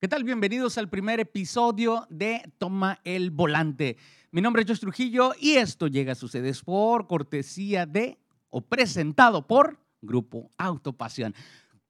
¿Qué tal? Bienvenidos al primer episodio de Toma el Volante. Mi nombre es Josh Trujillo y esto llega a ustedes por cortesía de o presentado por Grupo Autopasión.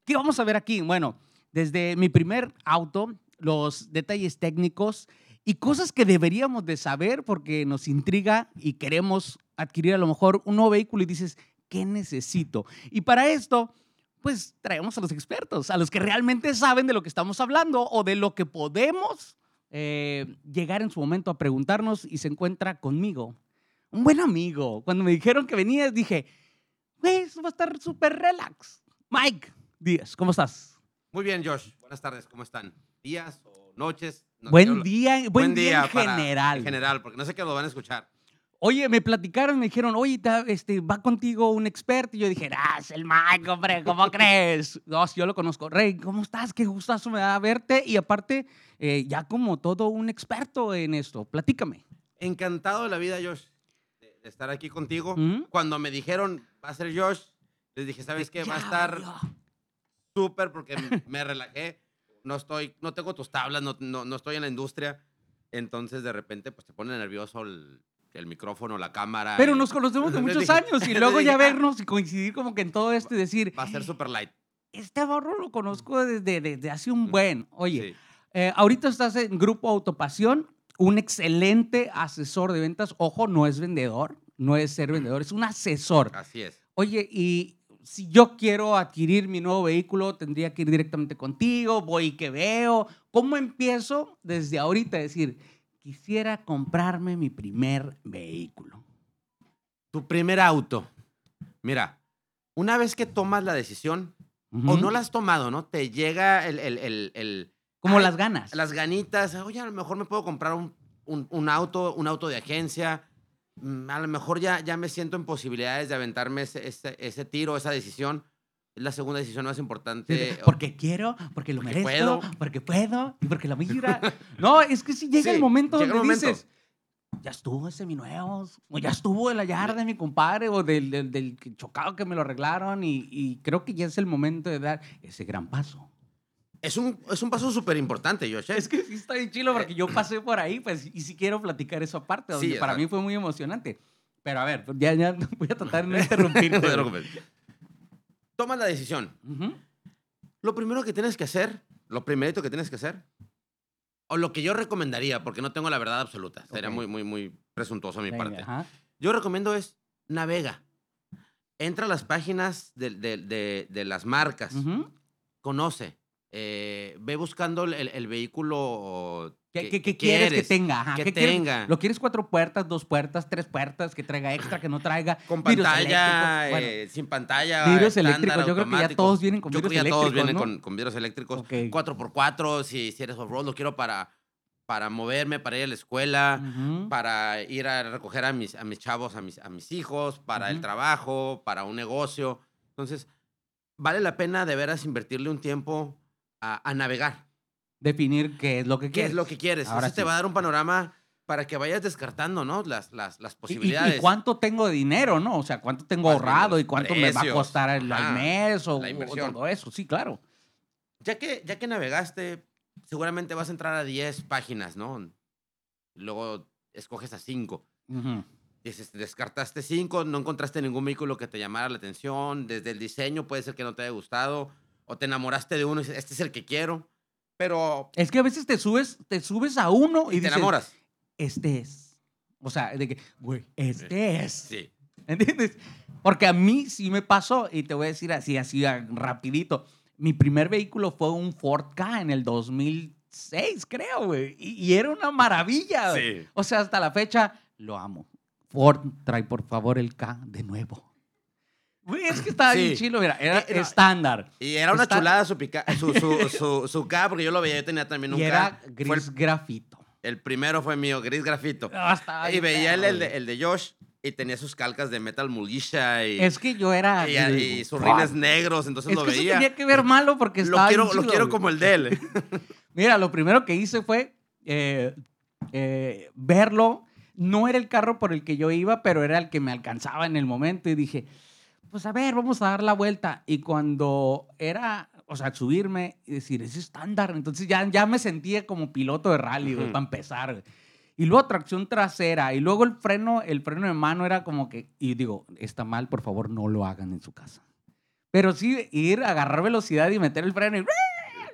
¿Qué vamos a ver aquí? Bueno, desde mi primer auto, los detalles técnicos y cosas que deberíamos de saber porque nos intriga y queremos adquirir a lo mejor un nuevo vehículo y dices, ¿qué necesito? Y para esto pues traemos a los expertos, a los que realmente saben de lo que estamos hablando o de lo que podemos eh, llegar en su momento a preguntarnos y se encuentra conmigo. Un buen amigo. Cuando me dijeron que venías, dije, güey, eso va a estar súper relax. Mike Díaz, ¿cómo estás? Muy bien, Josh. Buenas tardes, ¿cómo están? ¿Días o noches? No buen, día, buen, día, en general. En general, porque no sé qué lo van a escuchar. Oye, me platicaron, me dijeron, oye, este, va contigo un experto. Y yo dije, ah, es el Mike, hombre, ¿cómo crees? No, yo lo conozco. Rey, ¿cómo estás? Qué gustazo me da verte. Y aparte, eh, ya como todo un experto en esto. Platícame. Encantado de la vida, Josh, de, estar aquí contigo. Cuando me dijeron, va a ser Josh, les dije, ¿sabes qué? Va a estar súper porque me relajé. No estoy, no tengo tus tablas, no, no, no estoy en la industria. Entonces, de repente, pues te pone nervioso el el micrófono, la cámara. Pero nos conocemos de muchos años y luego ya vernos y coincidir como que en todo esto y decir. Va a ser super light. Este barro lo conozco desde, desde hace un buen. Oye, eh, ahorita estás en Grupo Autopasión, un excelente asesor de ventas. Ojo, no es vendedor, no es ser vendedor, es un asesor. Así es. Oye, y si yo quiero adquirir mi nuevo vehículo, tendría que ir directamente contigo, voy y que veo. ¿Cómo empiezo desde ahorita a decir, quisiera comprarme mi primer vehículo. Tu primer auto. Mira, una vez que tomas la decisión, o no la has tomado, ¿no? Te llega el... el, Como las ganas. Las ganitas. Oye, a lo mejor me puedo comprar un, un, auto, un auto de agencia. Mm, a lo mejor ya, ya me siento en posibilidades de aventarme ese, ese, ese tiro, esa decisión es la segunda decisión más importante. Porque quiero, porque lo merezco, porque puedo y porque lo mira. no, es que si llega el momento donde dices, ya estuvo ese seminuevos, o ya estuvo el hallar de mi compadre, o del, del, chocado que me lo arreglaron, y, creo que ya es el momento de dar ese gran paso. Es un, es un paso súper importante, Josh. Es que sí está bien chilo porque yo pasé por ahí, pues, y si quiero platicar eso aparte, donde para mí fue muy emocionante. Pero a ver, ya, ya voy a tratar de no interrumpirte tomas la decisión. Lo primero que tienes que hacer, lo primerito que tienes que hacer, o lo que yo recomendaría, porque no tengo la verdad absoluta, sería muy, muy, muy presuntuoso a mi parte. Yo recomiendo es navega. Entra a las páginas de, de, de, las marcas, conoce, eh, ve buscando el, el vehículo ¿Qué, quieres, que tenga? que tenga. ¿Lo quieres cuatro puertas, dos puertas, tres puertas, que traiga extra, que no traiga? Con pantalla, eh, sin pantalla. Vidrios eléctricos. Yo creo que ya todos vienen con vidrios eléctricos. todos vienen con, con, vidrios eléctricos. 4x4, si, si eres off-road, lo quiero para, para moverme, para ir a la escuela, para ir a recoger a mis, a mis chavos, a mis, a mis hijos, para el trabajo, para un negocio. Entonces, vale la pena de veras invertirle un tiempo a navegar definir qué es lo que quieres. ¿Qué es lo que quieres? Ahora te va a dar un panorama para que vayas descartando, ¿no? Las, las, las posibilidades. ¿Y, cuánto tengo de dinero, no? O sea, cuánto tengo ahorrado y cuánto me va a costar el, mes o, todo eso. Sí, claro. Ya que, ya que navegaste, seguramente vas a entrar a 10 páginas, ¿no? Luego escoges a 5. Dices, descartaste 5, no encontraste ningún vehículo que te llamara la atención. Desde el diseño puede ser que no te haya gustado. O te enamoraste de uno y dices, este es el que quiero. Pero. Es que a veces te subes, te subes a uno y, te enamoras. Este es. O sea, de que, güey, este es. Sí. ¿Entiendes? Porque a mí sí me pasó, y te voy a decir así, así rapidito. Mi primer vehículo fue un Ford K en el 2006, creo, güey. Y, era una maravilla, Sí. O sea, hasta la fecha, lo amo. Ford, trae por favor el K de nuevo es que estaba bien chilo, mira, era eh, estándar. Y era una chulada su, su, su, su, K, porque yo lo veía, yo tenía también un y era gris grafito. El primero fue mío, gris grafito. Ah, y veía el, el, de, el, de, Josh y tenía sus calcas de Metal Mulisha y... Es que yo era... Y, sus rines negros, entonces lo veía. tenía que ver malo porque estaba Lo quiero, lo quiero como el de él. mira, lo primero que hice fue eh, eh, verlo. No era el carro por el que yo iba, pero era el que me alcanzaba en el momento y dije pues a ver, vamos a dar la vuelta. Y cuando era o sea, subirme y decir, es estándar. Entonces ya, ya me sentía como piloto de rally, güey, Ujú. para empezar. güey. Y luego tracción trasera. Y luego el freno, el freno de mano era como que, y digo, está mal, por favor, no lo hagan en su casa. Pero sí, ir, agarrar velocidad y meter el freno y,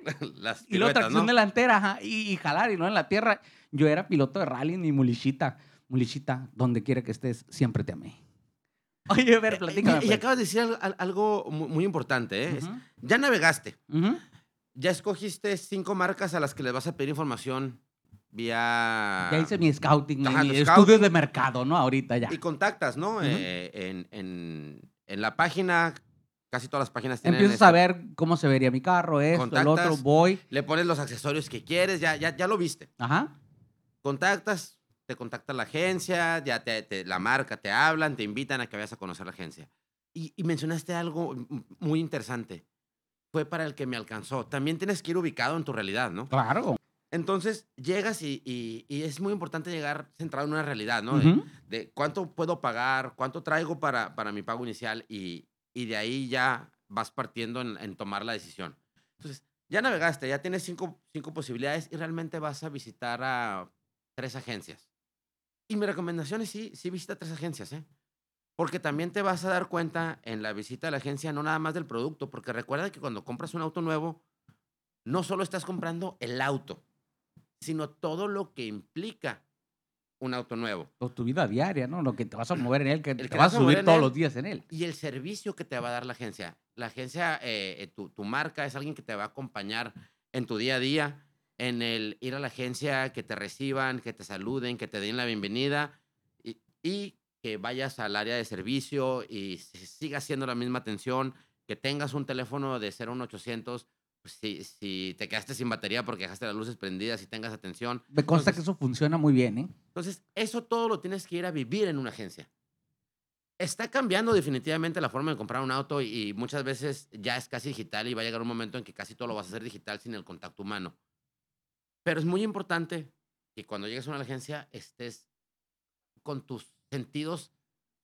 Las y luego tracción ¿no? delantera ajá, y, y jalar y no en la tierra. Yo era piloto de rally, ni mulichita. Mulichita, donde quiera que estés, siempre te amé. Oye, a ver, platícame. Y, y pues. acabas de decir al- al- algo mu- muy importante, ¿eh? Es- Ujú, Ya navegaste, ujú. ya escogiste cinco marcas a las que les vas a pedir información vía... Ya hice mi scouting, mi- Ajá, mi tu estudio scouting. de mercado, ¿no? Ahorita ya. Y contactas, ¿no? Ujú. Eh, en, en- en la página, casi todas las páginas tienen... Empiezo este- a ver cómo se vería mi carro, esto, el otro, voy. Le pones los accesorios que quieres, ya, ya, ya lo viste. Ajá. Contactas, te contacta la agencia, ya te, te- la marca, te hablan, te invitan a que vayas a conocer la agencia. Y, y mencionaste algo muy interesante. Fue para el que me alcanzó. También tienes que ir ubicado en tu realidad, ¿no? Claro. Entonces llegas y, y- y es muy importante llegar centrado en una realidad, ¿no? De- Ujú. de cuánto puedo pagar, cuánto traigo para, para mi pago inicial y, y de ahí ya vas partiendo en, en tomar la decisión. Entonces, ya navegaste, ya tienes cinco, cinco posibilidades y realmente vas a visitar a tres agencias. Y mi recomendación es sí, sí visita tres agencias, ¿eh? Porque también te vas a dar cuenta en la visita a la agencia no nada más del producto, porque recuerda que cuando compras un auto nuevo, no solo estás comprando el auto, sino todo lo que implica un auto nuevo. O tu vida diaria, ¿no? Lo que te vas a mover en él, que te que vas vas a subir todos él. los días en él. y el servicio que te va a dar la agencia. La agencia, eh, eh, tu, tu marca es alguien que te va a acompañar en tu día a día, en el ir a la agencia, que te reciban, que te saluden, que te den la bienvenida y, y que vayas al área de servicio y si- sigas haciendo la misma atención, que tengas un teléfono de 01800. pues, Si, si te quedaste sin batería porque dejaste las luces prendidas y tengas atención. Me consta Entonces- que eso funciona muy bien, ¿eh? Entonces, eso todo lo tienes que ir a vivir en una agencia. Está cambiando definitivamente la forma de comprar un auto y, y muchas veces ya es casi digital y va a llegar un momento en que casi todo lo vas a hacer digital sin el contacto humano. Pero es muy importante que cuando llegues a una agencia estés con tus sentidos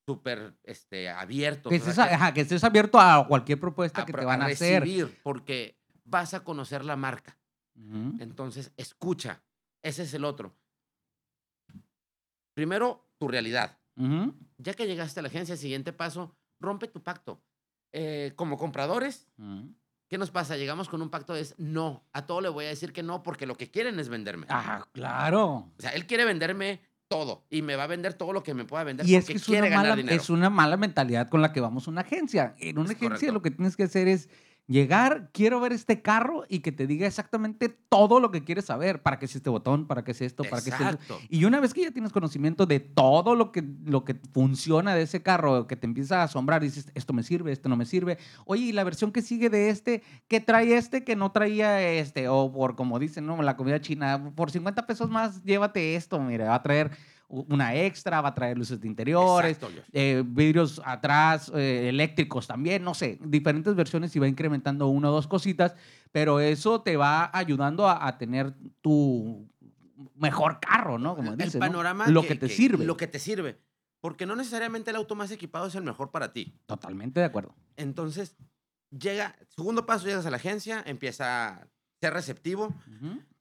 súper este, abiertos. Que o sea, estés, que- ajá, que estés abierto a cualquier propuesta a que te van a, a hacer. recibir, porque vas a conocer la marca. Ujú. Entonces, escucha. Ese es el otro. Primero, tu realidad. Ujú. Ya que llegaste a la agencia, el siguiente paso, rompe tu pacto. Eh, como compradores, Ujú. ¿Qué nos pasa? Llegamos con un pacto de es no. A todo le voy a decir que no porque lo que quieren es venderme. Ah, claro. O sea, él quiere venderme todo y me va a vender todo lo que me pueda vender Y es porque que es quiere una, ganar mala, dinero. es una mala mentalidad con la que vamos a una agencia. En una Es agencia correcto. lo que tienes que hacer es llegar, quiero ver este carro y que te diga exactamente todo lo que quieres saber. ¿Para qué es este botón? ¿Para qué es esto? ¿Para qué es esto? Y una vez que ya tienes conocimiento de todo lo que, lo que funciona de ese carro, que te empieza a asombrar, dices, esto me sirve, esto no me sirve. Oye, ¿y la versión que sigue de este, qué trae este que no traía este? O por, como dicen, ¿no? La comida china, por 50 pesos más, llévate esto, mira, va a traer una extra, va a traer luces de interiores, Exacto, eh, vidrios atrás, eh, eléctricos también, no sé, diferentes versiones y va incrementando una o dos cositas, pero eso te va ayudando a, a tener tu mejor carro, ¿no? Como el dices, ¿no? panorama Lo que, te sirve. Lo que te sirve. Porque no necesariamente el auto más equipado es el mejor para ti. Totalmente de acuerdo. Entonces, llega, segundo paso, llegas a la agencia, empieza a ser receptivo.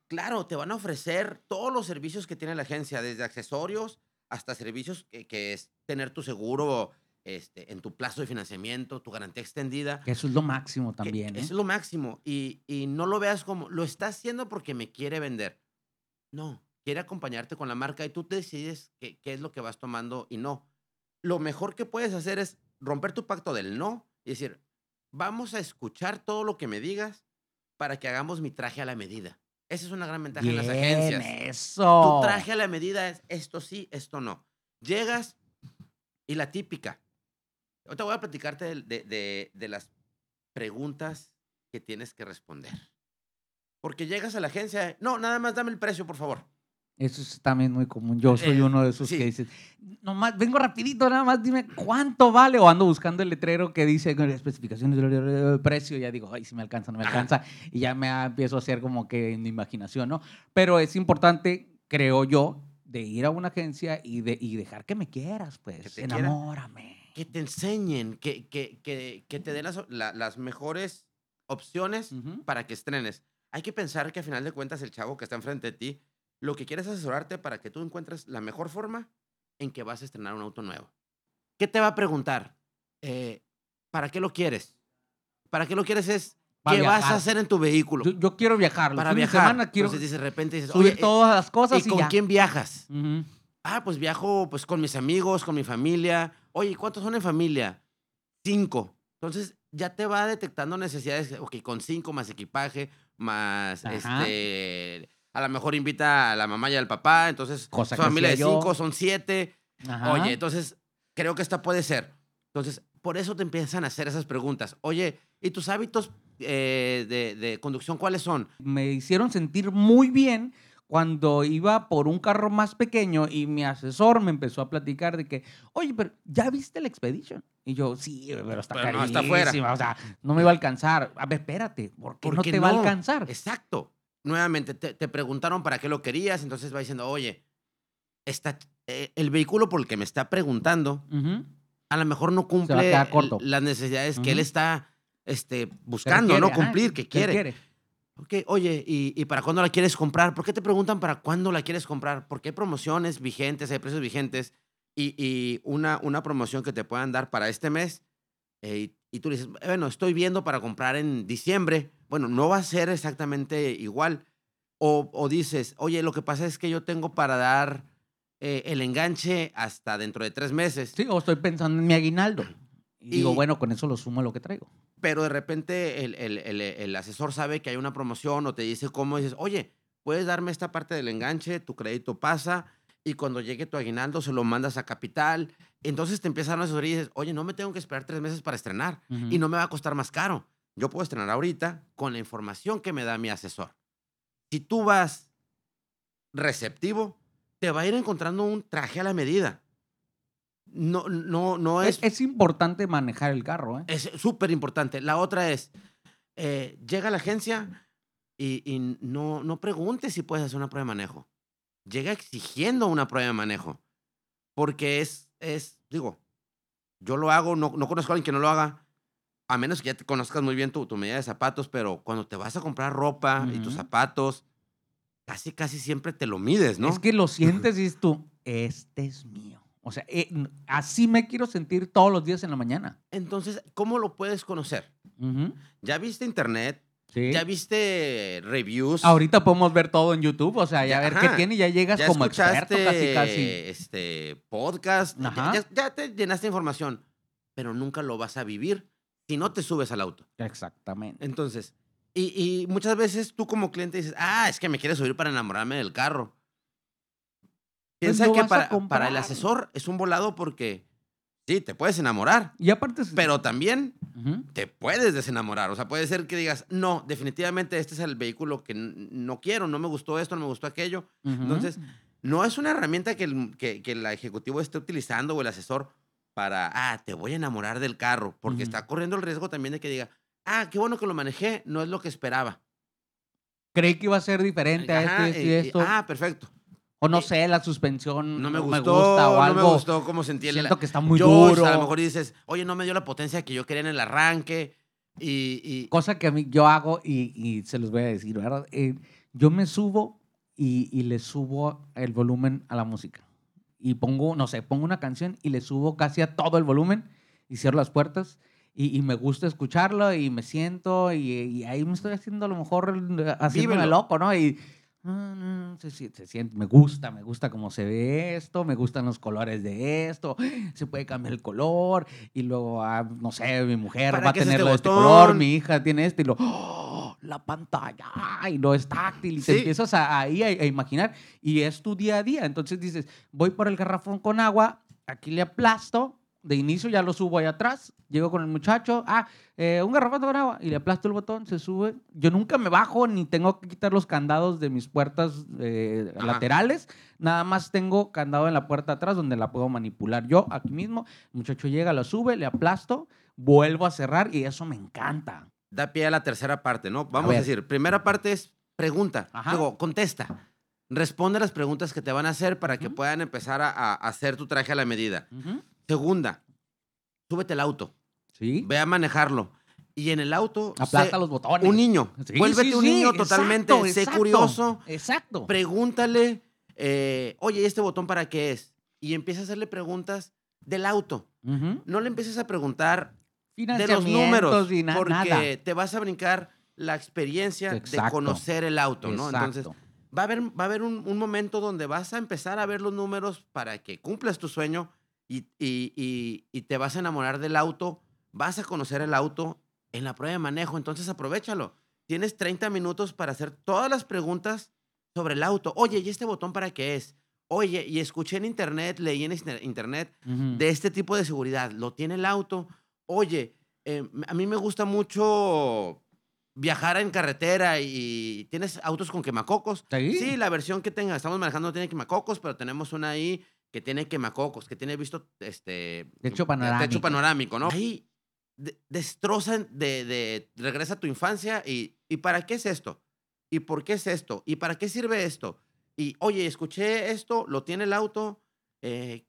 Claro, te van a ofrecer todos los servicios que tiene la agencia, desde accesorios hasta servicios que, que es tener tu seguro este, en tu plazo de financiamiento, tu garantía extendida. Que eso es lo máximo también, ¿eh? Eso es lo máximo. Y, y no lo veas como, lo está haciendo porque me quiere vender. No, quiere acompañarte con la marca y tú te decides qué, qué es lo que vas tomando y no. Lo mejor que puedes hacer es romper tu pacto del no y decir, vamos a escuchar todo lo que me digas para que hagamos mi traje a la medida. Esa es una gran ventaja en las agencias. eso. Tu traje a la medida es esto sí, esto no. Llegas y la típica. Ahorita voy a platicarte de, de- de- de las preguntas que tienes que responder. Porque llegas a la agencia, no, nada más dame el precio, por favor. Eso es también muy común. Yo soy Eh, uno de esos sí. que dices, nomás, vengo rapidito, nada más dime cuánto vale. O ando buscando el letrero que dice con especificaciones del precio. Y ya digo, ay, si me alcanza, no me alcanza. Y ya me empiezo a hacer como que en mi imaginación, ¿no? Pero es importante, creo yo, de ir a una agencia y, de, y dejar que me quieras, pues. Que. Enamórame. Que te enseñen, que, que, que, que te den las, la- las mejores opciones para que estrenes. Hay que pensar que a final de cuentas el chavo que está enfrente de ti, lo que quiere es asesorarte para que tú encuentres la mejor forma en que vas a estrenar un auto nuevo. ¿Qué te va a preguntar? Eh, ¿Para qué lo quieres? ¿Para qué lo quieres es Para qué vas a hacer en tu vehículo? Yo, yo quiero viajar. Para viajar. semana quiero Entonces, de repente dices, subir oye, todas las cosas ¿y y, con ya. quién viajas? Ah, pues viajo pues con mis amigos, con mi familia. Oye, ¿cuántos son en familia? Cinco. Entonces ya te va detectando necesidades. Ok, con cinco más equipaje, más Ajá. este. A lo mejor invita a la mamá y al papá. Entonces, Cosa que familia de cinco, son siete. Ajá. Oye, entonces creo que esta puede ser. Entonces, por eso te empiezan a hacer esas preguntas. Oye, ¿y tus hábitos eh, de, de conducción cuáles son? me hicieron sentir muy bien cuando iba por un carro más pequeño y mi asesor me empezó a platicar de que, oye, pero ¿ya viste el Expedition? Y yo, sí, pero está Pero no, está fuera. o sea, no me va a alcanzar. A ver, espérate, ¿por qué ¿Por no te va a no? alcanzar? Exacto. Nuevamente, te, te preguntaron para qué lo querías, entonces va diciendo, oye, está, eh, el vehículo por el que me está preguntando, a lo mejor no cumple el- las necesidades que él está este, buscando, no ajá, cumplir, que quiere. Ok, oye, ¿y, y para cuándo la quieres comprar? ¿Por qué te preguntan para cuándo la quieres comprar? Porque hay promociones vigentes, hay precios vigentes y, y una, una promoción que te puedan dar para este mes. eh, y, y tú le dices, bueno, estoy viendo para comprar en diciembre. Bueno, no va a ser exactamente igual. O, o dices, oye, lo que pasa es que yo tengo para dar eh, el enganche hasta dentro de tres meses. Sí, o estoy pensando en mi aguinaldo. Y, digo, bueno, con eso lo sumo a lo que traigo. pero de repente el, el- el- el asesor sabe que hay una promoción o te dice cómo, dices, oye, puedes darme esta parte del enganche, tu crédito pasa, y cuando llegue tu aguinaldo se lo mandas a capital. Entonces te empiezan a asesorar y dices, oye, no me tengo que esperar tres meses para estrenar y no me va a costar más caro. Yo puedo estrenar ahorita con la información que me da mi asesor. Si tú vas receptivo, te va a ir encontrando un traje a la medida. No, no, no es, es es importante manejar el carro, ¿eh? es súper importante. La otra es, eh, llega a la agencia y, y no, no pregunte si puedes hacer una prueba de manejo. Llega exigiendo una prueba de manejo. Porque es, es digo, yo lo hago, no, no conozco a alguien que no lo haga, a menos que ya te conozcas muy bien tu, tu medida de zapatos, pero cuando te vas a comprar ropa y tus zapatos, casi, casi siempre te lo mides, ¿no? Es que lo sientes y dices tú, este es mío. O sea, eh, así me quiero sentir todos los días en la mañana. Entonces, ¿cómo lo puedes conocer? Ujú. ¿Ya viste internet? Sí. ¿Ya viste reviews? Ahorita podemos ver todo en YouTube, o sea, ya, Ya, ver qué ajá. tiene y ya llegas ya como experto casi, casi. este podcast, ya- ya, ya te llenaste de información, pero nunca lo vas a vivir si no te subes al auto. Exactamente. Entonces, y, y muchas veces tú como cliente dices, ah, es que me quieres subir para enamorarme del carro. Pues Piensa que para, el asesor es un volado porque sí, te puedes enamorar, Y aparte... pero también te puedes desenamorar. O sea, puede ser que digas, no, definitivamente este es el vehículo que no quiero, no me gustó esto, no me gustó aquello. Entonces, no es una herramienta que el, que, que el ejecutivo esté utilizando o el asesor para, ah, te voy a enamorar del carro, porque está corriendo el riesgo también de que diga, ah, qué bueno que lo manejé, no es lo que esperaba. creí que iba a ser diferente a Ajá, esto y y- y- esto. ah, perfecto. o no eh, sé, la suspensión No me no gustó, gusta o no algo. me gustó cómo sentí el Siento que está muy duro. A lo mejor dices, oye, no me dio la potencia que yo quería en el arranque. Y, y- Cosa que a mí yo hago y, y se los voy a decir, ¿verdad? Eh, yo me subo y, y le subo el volumen a la música. Y pongo, no sé, pongo una canción y le subo casi a todo el volumen y cierro las puertas. Y, y me gusta escucharlo y me siento y, y ahí me estoy haciendo a lo mejor eh, haciéndome Vívelo. loco, ¿no? Y ah, no, se, sie- se siente, me gusta, me gusta cómo se ve esto, me gustan los colores de esto, se puede cambiar el color y luego, ah, no sé, mi mujer ¿Para va a tener este de este color, mi hija tiene este y lo, ¡oh! la pantalla y lo es táctil y te Sí. empiezas a, ahí a, a imaginar y es tu día a día. Entonces dices, voy por el garrafón con agua, aquí le aplasto, de inicio ya lo subo ahí atrás, llego con el muchacho, ah, eh, un garrafón con agua y le aplasto el botón, se sube. Yo nunca me bajo ni tengo que quitar los candados de mis puertas eh, laterales, nada más tengo candado en la puerta atrás donde la puedo manipular yo aquí mismo. El muchacho llega, lo sube, le aplasto, vuelvo a cerrar y eso me encanta. da pie a la tercera parte, ¿no? Vamos a, ver. decir, primera parte es pregunta, Ajá. luego contesta. Responde las preguntas que te van a hacer para que puedan empezar a, a hacer tu traje a la medida. Ujú. Segunda, súbete al auto, Sí. ve a manejarlo Y en el auto. Aplasta los botones. Un niño. Sí, Vuélvete sí, un niño exacto, totalmente. sé exacto, curioso. Exacto. Pregúntale, eh, oye, ¿y este botón para qué es? Y empieza a hacerle preguntas del auto. No le empieces a preguntar de los números. na- porque nada. te vas a brincar la experiencia de conocer el auto, ¿no? Entonces, va a haber, va a haber un, un momento donde vas a empezar a ver los números para que cumplas tu sueño y, y- y- y te vas a enamorar del auto, vas a conocer el auto en la prueba de manejo, entonces aprovechalo. Tienes 30 minutos para hacer todas las preguntas sobre el auto. Oye, ¿y este botón para qué es? Oye, y escuché en internet, leí en inter- internet de este tipo de seguridad. ¿Lo tiene el auto? Oye, eh, a mí me gusta mucho viajar en carretera y tienes autos con quemacocos. ¿Sí? Sí, la versión que tenga, estamos manejando no tiene quemacocos, pero tenemos una ahí que tiene quemacocos, que tiene visto este Techo panorámico. techo panorámico, ¿no? Ahí de- destrozan de, de regresa a tu infancia y ¿y para qué es esto? ¿Y por qué es esto? ¿Y para qué sirve esto? Y oye, escuché esto, lo tiene el auto, eh,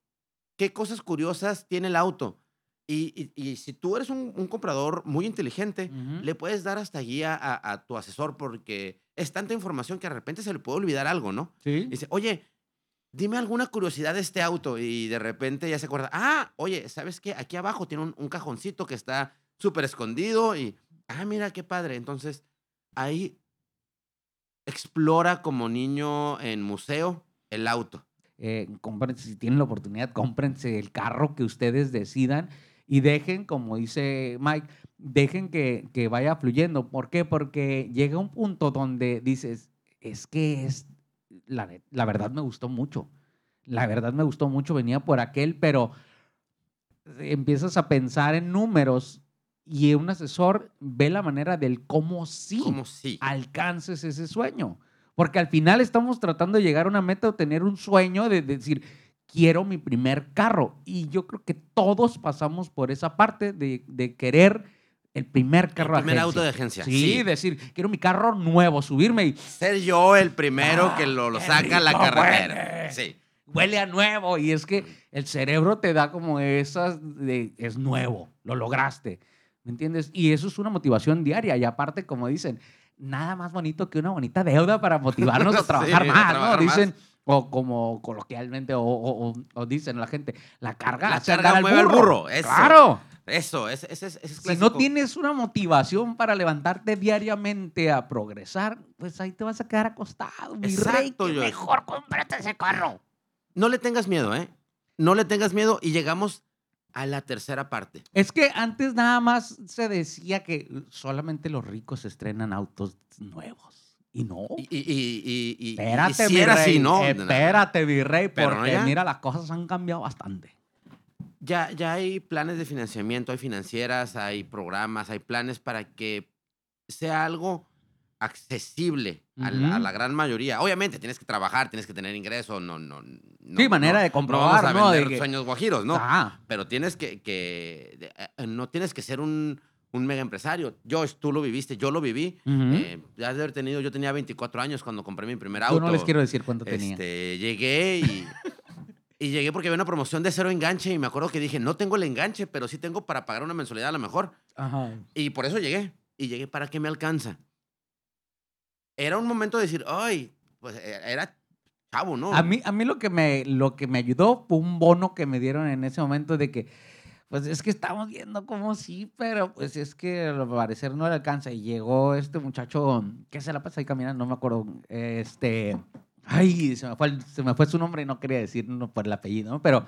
¿qué cosas curiosas tiene el auto? Y, y- y si tú eres un, un comprador muy inteligente, Ujú. le puedes dar hasta guía a, a tu asesor porque es tanta información que de repente se le puede olvidar algo, ¿no? Sí. Y dice, oye, dime alguna curiosidad de este auto. Y de repente ya se acuerda, ah, oye, ¿sabes qué? Aquí abajo tiene un, un cajoncito que está súper escondido y, ah, mira qué padre. Entonces, ahí explora como niño en museo el auto. Eh, cómprense, si tienen la oportunidad, cómprense el carro que ustedes decidan y dejen, como dice Mike, dejen que, que vaya fluyendo. ¿Por qué? Porque llega un punto donde dices, es que es, la, la verdad me gustó mucho. La verdad me gustó mucho, venía por aquel, pero empiezas a pensar en números y un asesor ve la manera del cómo sí Como sí. alcances ese sueño. Porque al final estamos tratando de llegar a una meta o tener un sueño de decir, quiero mi primer carro. Y yo creo que todos pasamos por esa parte de, de querer el primer carro el primer agencia. auto de agencia. Sí, decir, quiero mi carro nuevo, subirme y Ser yo el primero que Ah, lo, lo qué saca a la carretera. huele. Sí. huele a nuevo. Y es que el cerebro te da como esas de, es nuevo, lo lograste. ¿Me entiendes? Y eso es una motivación diaria. Y aparte, como dicen, nada más bonito que una bonita deuda para motivarnos a Sí, trabajar a más, trabajar ¿no? más. Dicen, o como coloquialmente, o, o- o- o dicen la gente, la carga La carga andar mueve al burro, eso. Claro. Eso, ese, ese, ese es Si no tienes una motivación para levantarte diariamente a progresar, pues ahí te vas a quedar acostado, mi. Exacto. Mejor cómprate ese carro. No le tengas miedo, ¿eh? No le tengas miedo y llegamos a la tercera parte. Es que antes nada más se decía que solamente los ricos estrenan autos nuevos. Y no. Y, y, y, y- espérate, si era así, ¿no? Espérate, mi rey, Pero no porque ya. mira, las cosas han cambiado bastante. Ya, ya hay planes de financiamiento, hay financieras, hay programas, hay planes para que sea algo accesible a, la, a Ujú. la gran mayoría. Obviamente tienes que trabajar, tienes que tener ingresos, no, no, no. Sí, manera de no vamos comprobar, a ¿no? De vender que- sueños guajiros, ¿no? Ah, Pero tienes que, que eh, no tienes que ser un, un mega empresario. Josh, tú lo viviste, yo lo viví. ujú. Eh, ya de haber tenido, yo tenía 24 años cuando compré mi primer auto. Yo no les quiero decir cuánto tenía. Este, llegué y, y llegué porque había una promoción de cero enganche y me acuerdo que dije, no tengo el enganche, pero sí tengo para pagar una mensualidad a lo mejor. Ajá. Y por eso llegué. Y llegué para que me alcanza. Era un momento de decir, ay, pues eh, era chavo, ¿no? A mí, a mí lo, que me, lo que me ayudó fue un bono que me dieron en ese momento de que, pues es que estamos viendo como sí, pero pues es que al parecer no le alcanza. Y llegó este muchacho que se la pasa ahí caminando, no me acuerdo, este, ay, se me fue, se me fue su nombre y no quería decir por el apellido, ¿no? pero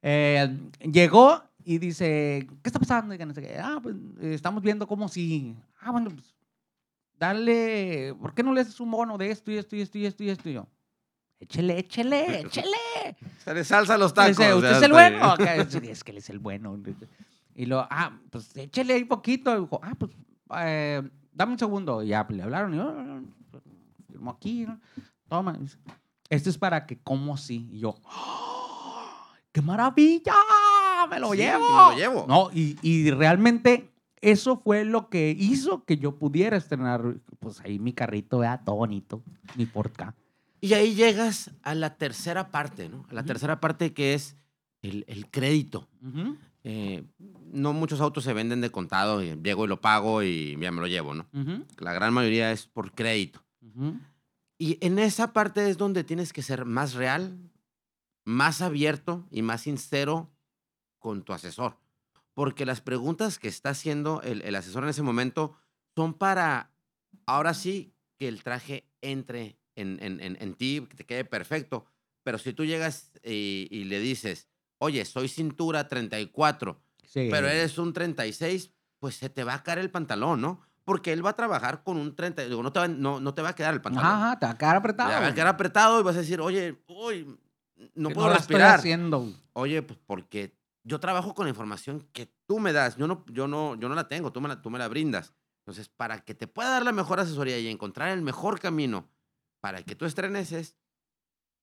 eh, llegó y dice, ¿qué está pasando? Qué. Ah, pues estamos viendo como si, ah, bueno, pues dale, ¿por qué no le haces un bono de esto y esto y esto y esto y esto? Y yo, échele, échele, échele. Se le salsa los tacos. Dice, ¿usted es el bueno? Es que él es el bueno. Y lo, ah, pues échele ahí poquito. Y dijo, ah, pues eh, dame un segundo. Y ya le hablaron. Y yo, "Ah, firmo aquí. ¿no? Toma. Dice, Esto es para que como sí. Y yo, "¡Ah! ¡qué maravilla! ¡Me lo Sí, llevo! me lo llevo. No, y, y realmente eso fue lo que hizo que yo pudiera estrenar, pues ahí mi carrito, vea, todo bonito, mi Ford Ka. Y ahí llegas a la tercera parte, ¿no? A la tercera parte que es el, el crédito. Eh, no muchos autos se venden de contado, y llego y lo pago y ya me lo llevo, ¿no? La gran mayoría es por crédito. Y en esa parte es donde tienes que ser más real, más abierto y más sincero con tu asesor. Porque las preguntas que está haciendo el, el asesor en ese momento son para, ahora sí, que el traje entre en, en, en, ti, que te quede perfecto. Pero si tú llegas y, y le dices, oye, soy cintura 34, pero eres un 36, pues se te va a caer el pantalón, ¿no? Porque él va a trabajar con un 30, digo, no te va, no, no te va a quedar el pantalón. Ajá, te va a quedar apretado. Te va a quedar apretado y vas a decir, oye, uy, no puedo respirar. haciendo. Oye, pues porque yo trabajo con la información que tú me das. Yo no, yo no, yo no la tengo, tú me la, tú me la brindas. Entonces, para que te pueda dar la mejor asesoría y encontrar el mejor camino para que tú estrenes es,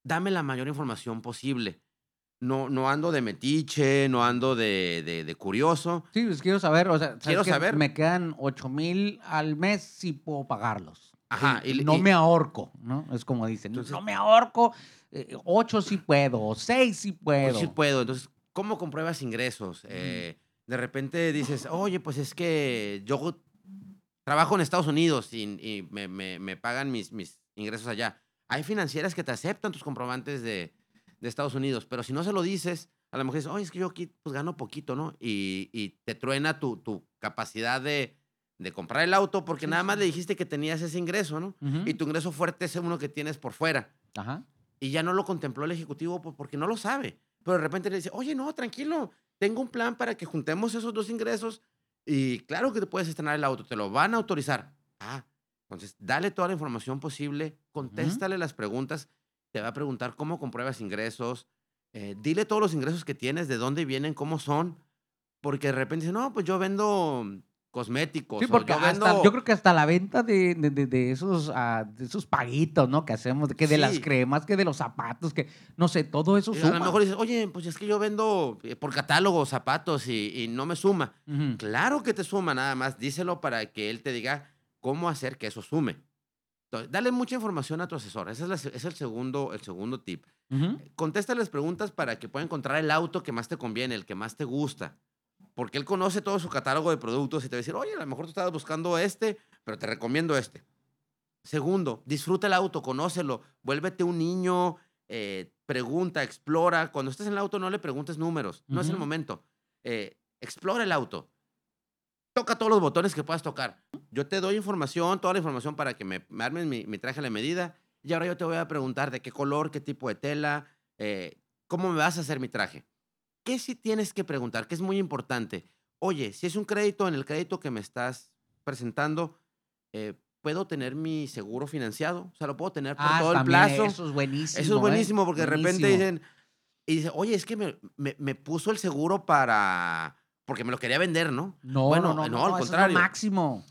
dame la mayor información posible no, no ando de metiche, no ando de, de, curioso. Sí, pues quiero saber, o sea, quiero saber. Me quedan 8 mil al mes si puedo pagarlos. Ajá. Y, no me ahorco, ¿no? Es como dicen, no me ahorco, 8 eh, sí puedo, 6 sí puedo. sí puedo. Entonces, ¿cómo compruebas ingresos? Eh, de repente dices, oye, pues es que yo trabajo en Estados Unidos y, me, me, me, pagan mis, mis ingresos allá. Hay financieras que te aceptan tus comprobantes de, de Estados Unidos. Pero si no se lo dices, a lo mejor dices, oye, es que yo aquí pues gano poquito, ¿no? Y, y te truena tu, tu capacidad de, de, comprar el auto porque nada más le dijiste que tenías ese ingreso, ¿no? Y tu ingreso fuerte es uno que tienes por fuera. Ajá. Y ya no lo contempló el ejecutivo porque no lo sabe. Pero de repente le dice, oye, no, tranquilo, tengo un plan para que juntemos esos dos ingresos y claro que te puedes estrenar el auto, te lo van a autorizar. Ah, entonces dale toda la información posible, contéstale las preguntas te va a preguntar cómo compruebas ingresos, eh, dile todos los ingresos que tienes, de dónde vienen, cómo son, porque de repente dice, no, pues yo vendo cosméticos. Sí, porque yo, yo, creo que hasta la venta de, de, esos, uh, de esos paguitos, ¿no? Que hacemos, que de las cremas, que de los zapatos, que no sé, todo eso suma. A lo mejor dices, oye, pues es que yo vendo eh, por catálogo zapatos y, y no me suma. Claro que te suma, nada más díselo para que él te diga cómo hacer que eso sume dale mucha información a tu asesor. Ese es, el, segundo, el segundo tip. Uh las preguntas para que pueda encontrar el auto que más te conviene, el que más te gusta. Porque él conoce todo su catálogo de productos y te va a decir, oye, a lo mejor tú estabas buscando este, pero te recomiendo este. Segundo, disfruta el auto, conócelo, vuélvete un niño, eh, pregunta, explora. Cuando estés en el auto no le preguntes números, no es el momento. Eh, explora el auto toca todos los botones que puedas tocar. Yo te doy información, toda la información para que me, me armes mi, traje a la medida. Y ahora yo te voy a preguntar de qué color, qué tipo de tela, eh, cómo me vas a hacer mi traje. ¿Qué sí tienes que preguntar? Que es muy importante. Oye, si es un crédito, en el crédito que me estás presentando, eh, ¿puedo tener mi seguro financiado? O sea, lo puedo tener por ah, todo el plazo. Eso es buenísimo. Eso es buenísimo porque de repente dicen, y dice, oye, es que me, me, me puso el seguro para porque me lo quería vender, ¿no? No, bueno, no, no, al contrario. máximo.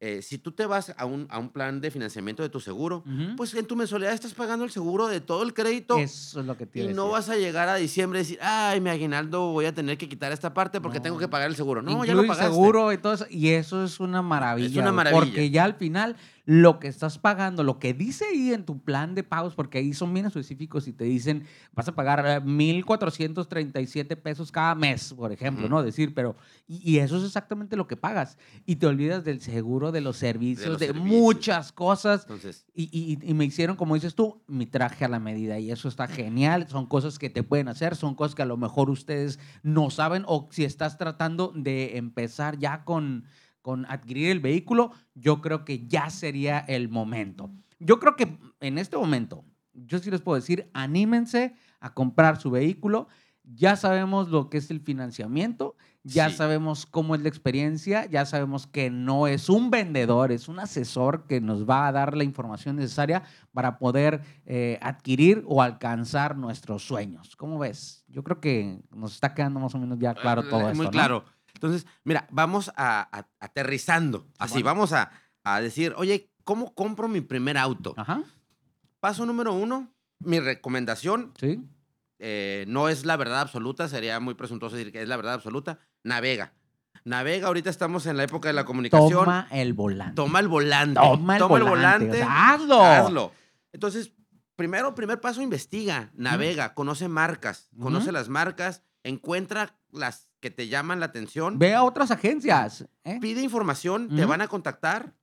Eh, si tú te vas a un, a un, plan de financiamiento de tu seguro, pues en tu mensualidad estás pagando el seguro de todo el crédito. Eso es lo que tienes. Y no vas a llegar a diciembre y decir, ay, mi aguinaldo voy a tener que quitar esta parte porque tengo que pagar el seguro. No, ya lo pagaste. seguro y todo eso. Y eso es una maravilla. Es una maravilla. Porque ya al final lo que estás pagando, lo que dice ahí en tu plan de pagos, porque ahí son bien específicos y te dicen, vas a pagar 1.437 eh, pesos cada mes, por ejemplo, ¿no? Decir, pero, y, eso es exactamente lo que pagas. Y te olvidas del seguro, de los servicios, de, muchas cosas. Entonces, y, y, me hicieron, como dices tú, mi traje a la medida. Y eso está genial. Son cosas que te pueden hacer, son cosas que a lo mejor ustedes no saben o si estás tratando de empezar ya con con adquirir el vehículo, yo creo que ya sería el momento. Yo creo que en este momento, yo sí les puedo decir, anímense a comprar su vehículo. Ya sabemos lo que es el financiamiento, ya sabemos cómo es la experiencia, ya sabemos que no es un vendedor, es un asesor que nos va a dar la información necesaria para poder eh, adquirir o alcanzar nuestros sueños. ¿Cómo ves? Yo creo que nos está quedando más o menos ya claro eh, todo esto. Muy claro. Entonces, mira, vamos a, aterrizando. Así, vamos a, decir, oye, ¿cómo compro mi primer auto? Ajá. Paso número uno, mi recomendación. Sí. Eh, no es la verdad absoluta, sería muy presuntuoso decir que es la verdad absoluta. Navega. Navega, ahorita estamos en la época de la comunicación. Toma el volante. Toma el volante. Toma el volante. hazlo. Hazlo. Entonces, primero, primer paso, investiga, navega, conoce marcas, conoce las marcas, encuentra las que te llaman la atención. Ve a otras agencias. ¿eh? Pide información, te van a contactar.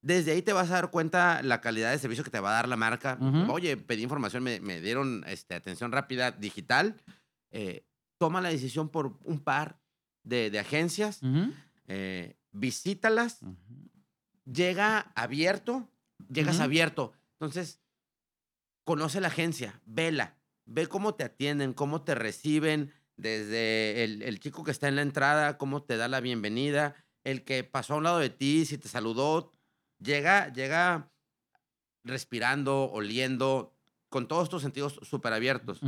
Desde ahí te vas a dar cuenta la calidad de servicio que te va a dar la marca. Oye, pedí información, me, me dieron este, atención rápida digital. Eh, toma la decisión por un par de, de agencias, Ujú. eh, visítalas, Ujú. llega abierto, llegas abierto. Entonces, conoce la agencia, vela, ve cómo te atienden, cómo te reciben, desde el, el chico que está en la entrada, cómo te da la bienvenida, el que pasó a un lado de ti, si te saludó, llega, llega respirando, oliendo, con todos tus sentidos súper abiertos.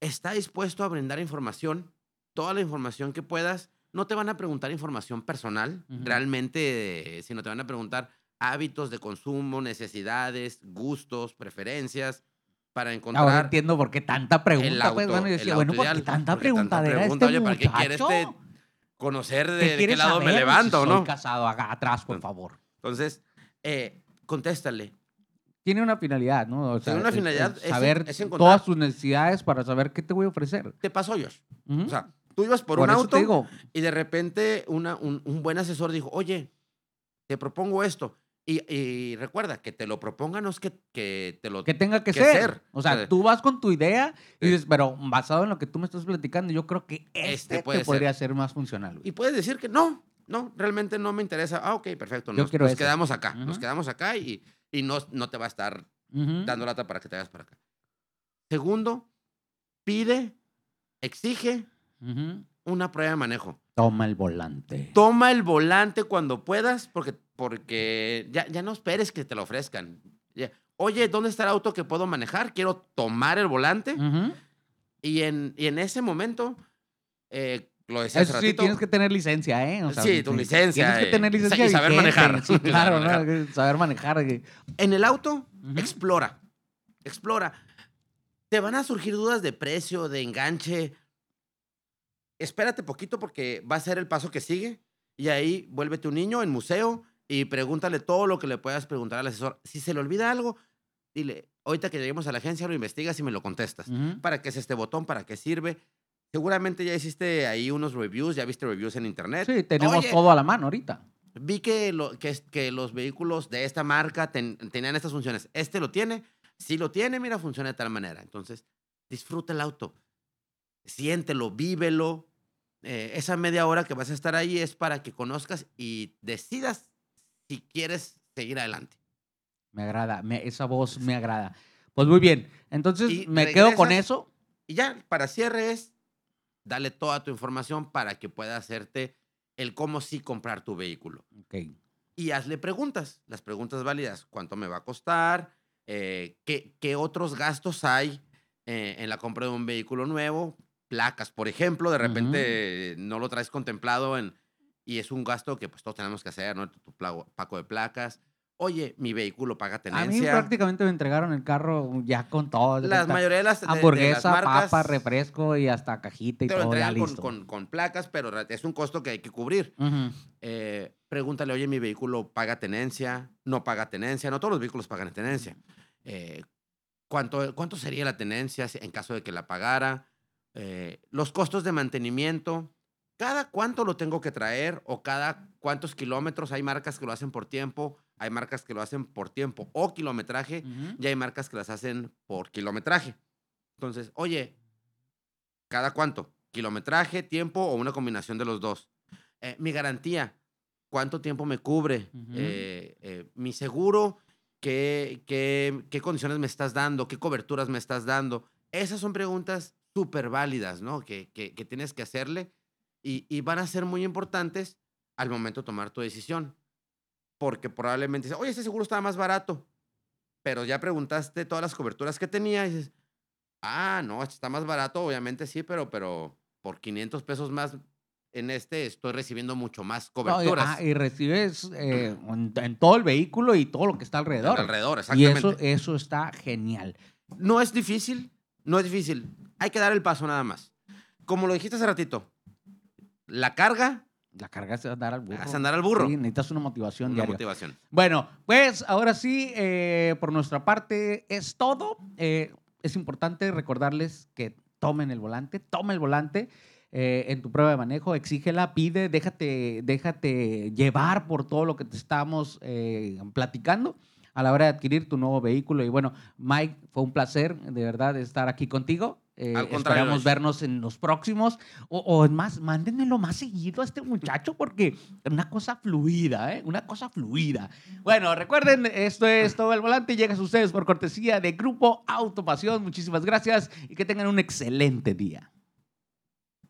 Está dispuesto a brindar información, toda la información que puedas. No te van a preguntar información personal, realmente, eh, sino te van a preguntar hábitos de consumo, necesidades, gustos, preferencias, para Ahora encontrar entiendo por qué tanta pregunta. el pues, auto, bueno, yo el decía, bueno, ¿por qué tanta preguntadera pregunta, este oye, ¿para qué quieres este conocer ¿Qué de, de qué lado me saber levanto, si ¿no? Soy casado acá atrás, por favor. Entonces, eh, contéstale. Tiene una finalidad, ¿no? O Tiene una finalidad, es en- saber es encontrar- todas tus necesidades para saber qué te voy a ofrecer. Te pasó, Josh. Ujú. O sea, tú ibas por, Por un auto te y de repente una, un, un buen asesor dijo, oye, te propongo esto. Y, y recuerda, que te lo proponga no es que, que te lo... que tenga que, que ser. ser. O sea, O sea, tú vas con tu idea y Sí. dices, pero basado en lo que tú me estás platicando, yo creo que este, Este puede te podría ser más funcional. güey. Y puedes decir que no, no, realmente no me interesa. Ah, ok, perfecto. Nos, quedamos acá. Nos quedamos acá y, y no, no te va a estar Ujú. dando lata para que te vayas para acá. Segundo, pide, exige una prueba de manejo. Toma el volante. Toma el volante cuando puedas, porque, porque ya, ya no esperes que te lo ofrezcan. Ya, Oye, ¿dónde está el auto que puedo manejar? Quiero tomar el volante. Ujú. Y, en, y en ese momento, eh, lo decía hace Eso sí, tienes que tener licencia, ¿eh? O sea, Sí, tu licencia, Tienes que eh, tener licencia y saber vigente, manejar. Sí, claro, saber ¿no? manejar. Que Saber manejar. que- en el auto, explora. Explora. Te van a surgir dudas de precio, de enganche. Espérate poquito porque va a ser el paso que sigue. Y ahí vuélvete un niño en museo y pregúntale todo lo que le puedas preguntar al asesor. Si se le olvida algo, dile, ahorita que lleguemos a la agencia lo investigas y me lo contestas. Ujú. ¿Para qué es este botón? ¿Para qué sirve? Seguramente ya hiciste ahí unos reviews, ya viste reviews en internet. Sí, tenemos Oye, todo a la mano ahorita. Vi que, lo, que, que los vehículos de esta marca ten- tenían estas funciones. Este lo tiene. Si lo tiene, mira, funciona de tal manera. Entonces, disfruta el auto. Siéntelo, vívelo. Eh, esa media hora que vas a estar ahí es para que conozcas y decidas si quieres seguir adelante. Me agrada, me- esa voz me agrada. Pues muy bien, entonces Y me quedo con eso. Y ya, para cierre es, dale toda tu información para que pueda hacerte el cómo sí comprar tu vehículo. Ok. y hazle preguntas, las preguntas válidas. ¿Cuánto me va a costar? Eh, ¿qué, qué otros gastos hay eh, en la compra de un vehículo nuevo? Placas, por ejemplo, de repente eh, no lo traes contemplado en, y es un gasto que pues todos tenemos que hacer, ¿no? Tu plago- paco de placas. Oye, mi vehículo paga A mí tenencia. prácticamente me entregaron el carro ya con todo. Las Ahorita, mayoría de las, de- de las Hamburguesa, marcas papa, refresco y hasta cajita y te lo todo ya con, listo. con- con placas, pero es un costo que hay que cubrir. Eh, pregúntale, oye, mi vehículo paga tenencia, no paga tenencia, no todos los vehículos pagan tenencia. Eh, ¿cuánto, ¿Cuánto sería la tenencia en caso de que la pagara? Eh, los costos de mantenimiento, cada cuánto lo tengo que traer o cada cuántos kilómetros. Hay marcas que lo hacen por tiempo, hay marcas que lo hacen por tiempo o kilometraje Ujú. y hay marcas que las hacen por kilometraje. Entonces, oye, ¿cada cuánto? ¿Kilometraje, tiempo o una combinación de los dos? Eh, mi garantía, ¿cuánto tiempo me cubre? Ujú. Eh, eh, mi seguro, ¿qué, qué, qué condiciones me estás dando? ¿Qué coberturas me estás dando? Esas son preguntas súper válidas, ¿no? Que, que, que tienes que hacerle y, y van a ser muy importantes al momento de tomar tu decisión. Porque probablemente dices, oye, este seguro estaba más barato, pero ya preguntaste todas las coberturas que tenía y dices, ah, no, este está más barato, obviamente sí, pero, pero por 500 pesos más en este estoy recibiendo mucho más No, y- coberturas. ah, y recibes eh, en, en todo el vehículo y todo lo que está alrededor. alrededor, y exactamente. eso, eso está genial. No es difícil, no es difícil. Hay que dar el paso nada más. Como lo dijiste hace ratito, la carga La carga es andar al burro. es andar al burro. Sí, necesitas una motivación Una diaria. motivación. Bueno, pues ahora sí, eh, por nuestra parte es todo. Eh, es importante recordarles que tomen el volante, tomen el volante. eh, en tu prueba de manejo, exígela, pide, déjate, déjate llevar por todo lo que te estamos platicando a la hora de adquirir tu nuevo vehículo. Y bueno, Mike, fue un placer de verdad estar aquí contigo. Eh, esperamos vernos en los próximos. O, es más, mándenmelo más seguido a este muchacho porque es una cosa fluida, ¿eh? Una cosa fluida. Bueno, recuerden, esto es todo el volante. Llega a ustedes por cortesía de Grupo Autopasión. Muchísimas gracias y que tengan un excelente día.